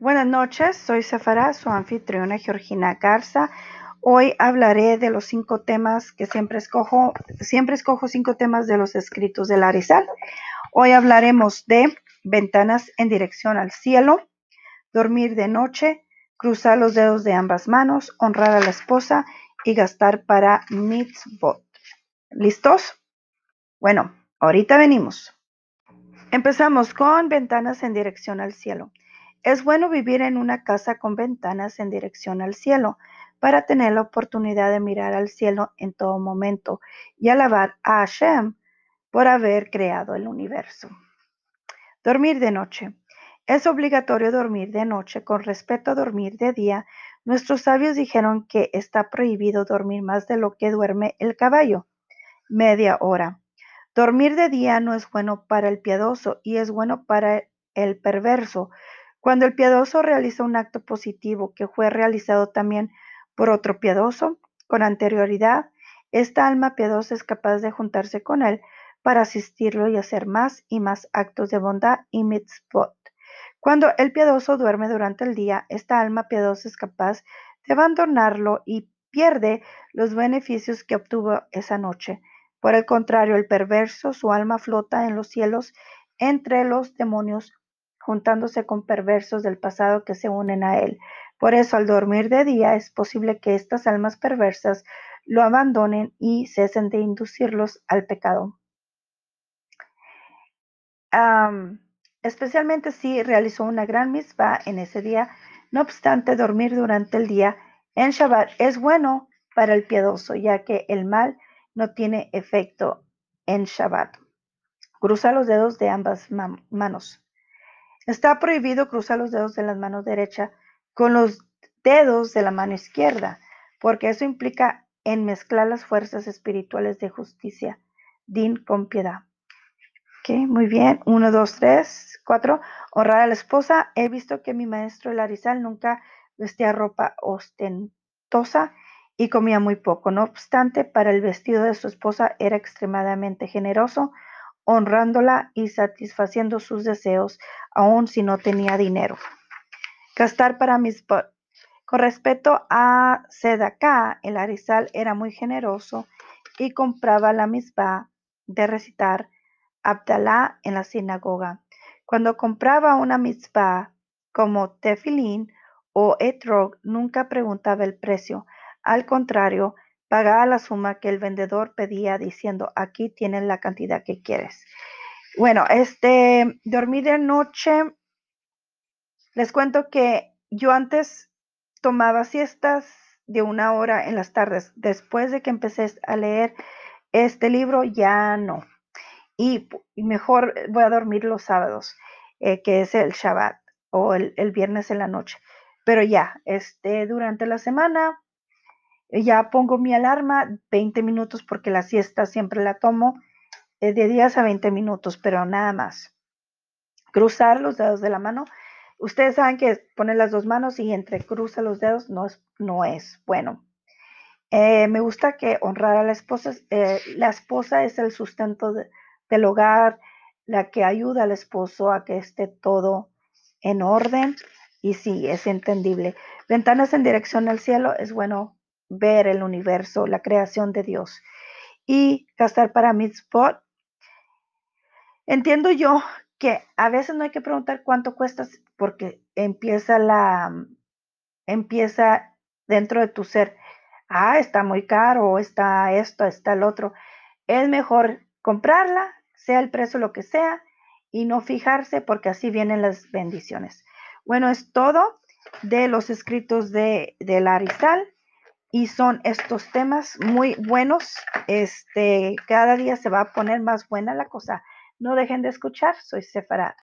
Buenas noches, soy Sefara, su anfitriona Georgina Garza. Hoy hablaré de los cinco temas que siempre escojo, siempre escojo cinco temas de los escritos de Larizal. Hoy hablaremos de ventanas en dirección al cielo, dormir de noche, cruzar los dedos de ambas manos, honrar a la esposa y gastar para mitzvot. ¿Listos? Bueno, ahorita venimos. Empezamos con ventanas en dirección al cielo. Es bueno vivir en una casa con ventanas en dirección al cielo para tener la oportunidad de mirar al cielo en todo momento y alabar a Hashem por haber creado el universo. Dormir de noche. Es obligatorio dormir de noche. Con respecto a dormir de día, nuestros sabios dijeron que está prohibido dormir más de lo que duerme el caballo, media hora. Dormir de día no es bueno para el piadoso y es bueno para el perverso, cuando el piadoso realiza un acto positivo que fue realizado también por otro piadoso con anterioridad, esta alma piadosa es capaz de juntarse con él para asistirlo y hacer más y más actos de bondad y mitzvot. Cuando el piadoso duerme durante el día, esta alma piadosa es capaz de abandonarlo y pierde los beneficios que obtuvo esa noche. Por el contrario, el perverso, su alma flota en los cielos entre los demonios juntándose con perversos del pasado que se unen a él. Por eso al dormir de día es posible que estas almas perversas lo abandonen y cesen de inducirlos al pecado. especialmente si realizó una gran misma en ese día. No obstante, dormir durante el día en Shabbat es bueno para el piadoso, ya que el mal no tiene efecto en Shabbat. Cruza los dedos de ambas manos. Está prohibido cruzar los dedos de la mano derecha con los dedos de la mano izquierda, porque eso implica enmezclar las fuerzas espirituales de justicia, din con piedad. Ok, muy bien. Uno, dos, tres, cuatro. Honrar a la esposa. He visto que mi maestro Larizal nunca vestía ropa ostentosa y comía muy poco. No obstante, para el vestido de su esposa era extremadamente generoso honrándola y satisfaciendo sus deseos, aun si no tenía dinero. Gastar para mis Con respecto a Sedaká, el Arizal era muy generoso y compraba la misma de recitar Abdalá en la sinagoga. Cuando compraba una mitzvah como tefilín o etrog, nunca preguntaba el precio. Al contrario, Pagaba la suma que el vendedor pedía diciendo, aquí tienes la cantidad que quieres. Bueno, este, dormir de noche, les cuento que yo antes tomaba siestas de una hora en las tardes. Después de que empecé a leer este libro, ya no. Y, mejor voy a dormir los sábados, eh, que es el Shabbat o el, el, viernes en la noche. Pero ya, este, durante la semana ya pongo mi alarma 20 minutos porque la siesta siempre la tomo eh, de 10 a 20 minutos, pero nada más. Cruzar los dedos de la mano. Ustedes saben que poner las dos manos y entrecruza los dedos no es, no es bueno. Eh, me gusta que honrar a la esposa, eh, la esposa es el sustento del hogar, la que ayuda al esposo a que esté todo en orden y sí, es entendible. Ventanas en dirección al cielo es bueno ver el universo, la creación de Dios. Y gastar para mitzvot. Entiendo yo que a veces no hay que preguntar cuánto cuesta porque empieza la empieza dentro de tu ser. Ah, está muy caro, está esto, está el otro. Es mejor comprarla, sea el precio lo que sea, y no fijarse porque así vienen las bendiciones. Bueno, es todo de los escritos de, de Larizal y son estos temas muy buenos. Este, cada día se va a poner más buena la cosa. No dejen de escuchar, soy Sefarad.